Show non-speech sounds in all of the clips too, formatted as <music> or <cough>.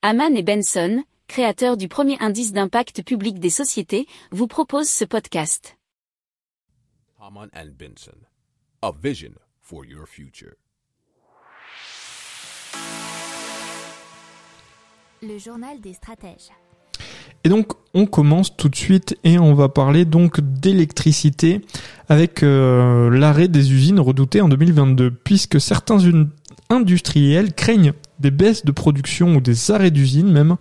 Haman et Benson, créateurs du premier indice d'impact public des sociétés, vous proposent ce podcast. Haman and Benson, a vision for your future. Le journal des stratèges. Et donc on commence tout de suite et on va parler donc d'électricité avec euh, l'arrêt des usines redoutées en 2022 puisque certains industriels craignent des baisses de production ou des arrêts d'usines même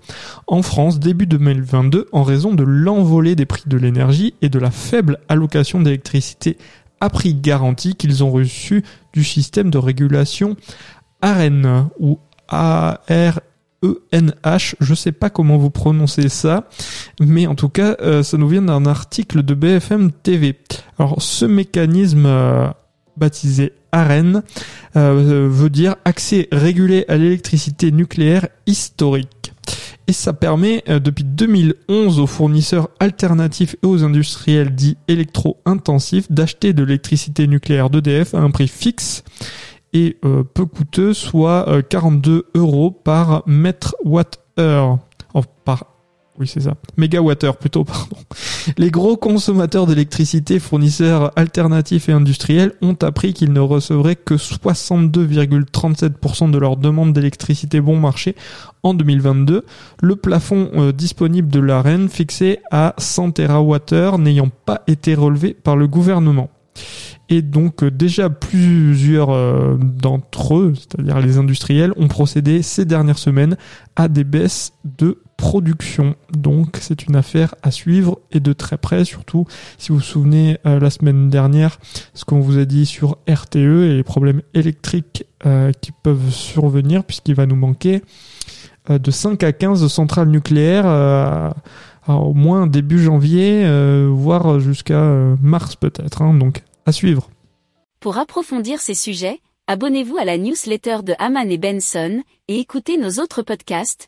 en France début 2022 en raison de l'envolée des prix de l'énergie et de la faible allocation d'électricité à prix garanti qu'ils ont reçu du système de régulation AREN ou AR ENH, je sais pas comment vous prononcez ça, mais en tout cas, euh, ça nous vient d'un article de BFM TV. Alors, ce mécanisme euh, baptisé AREN euh, veut dire accès régulé à l'électricité nucléaire historique. Et ça permet euh, depuis 2011 aux fournisseurs alternatifs et aux industriels dits électro-intensifs d'acheter de l'électricité nucléaire d'EDF à un prix fixe et euh, peu coûteux, soit euh, 42 euros par mètre watt heure. Oh, par oui, c'est ça. Mégawattheure plutôt, <laughs> pardon. Les gros consommateurs d'électricité, fournisseurs alternatifs et industriels, ont appris qu'ils ne recevraient que 62,37% de leur demande d'électricité bon marché en 2022. Le plafond euh, disponible de l'AREN, fixé à 100 TWh, n'ayant pas été relevé par le gouvernement. Et donc euh, déjà plusieurs euh, d'entre eux, c'est-à-dire les industriels, ont procédé ces dernières semaines à des baisses de production. Donc c'est une affaire à suivre et de très près, surtout si vous vous souvenez euh, la semaine dernière ce qu'on vous a dit sur RTE et les problèmes électriques euh, qui peuvent survenir puisqu'il va nous manquer euh, de 5 à 15 centrales nucléaires au moins début janvier, voire jusqu'à mars peut-être. hein. donc à suivre. Pour approfondir ces sujets, abonnez-vous à la newsletter de Haman et Benson et écoutez nos autres podcasts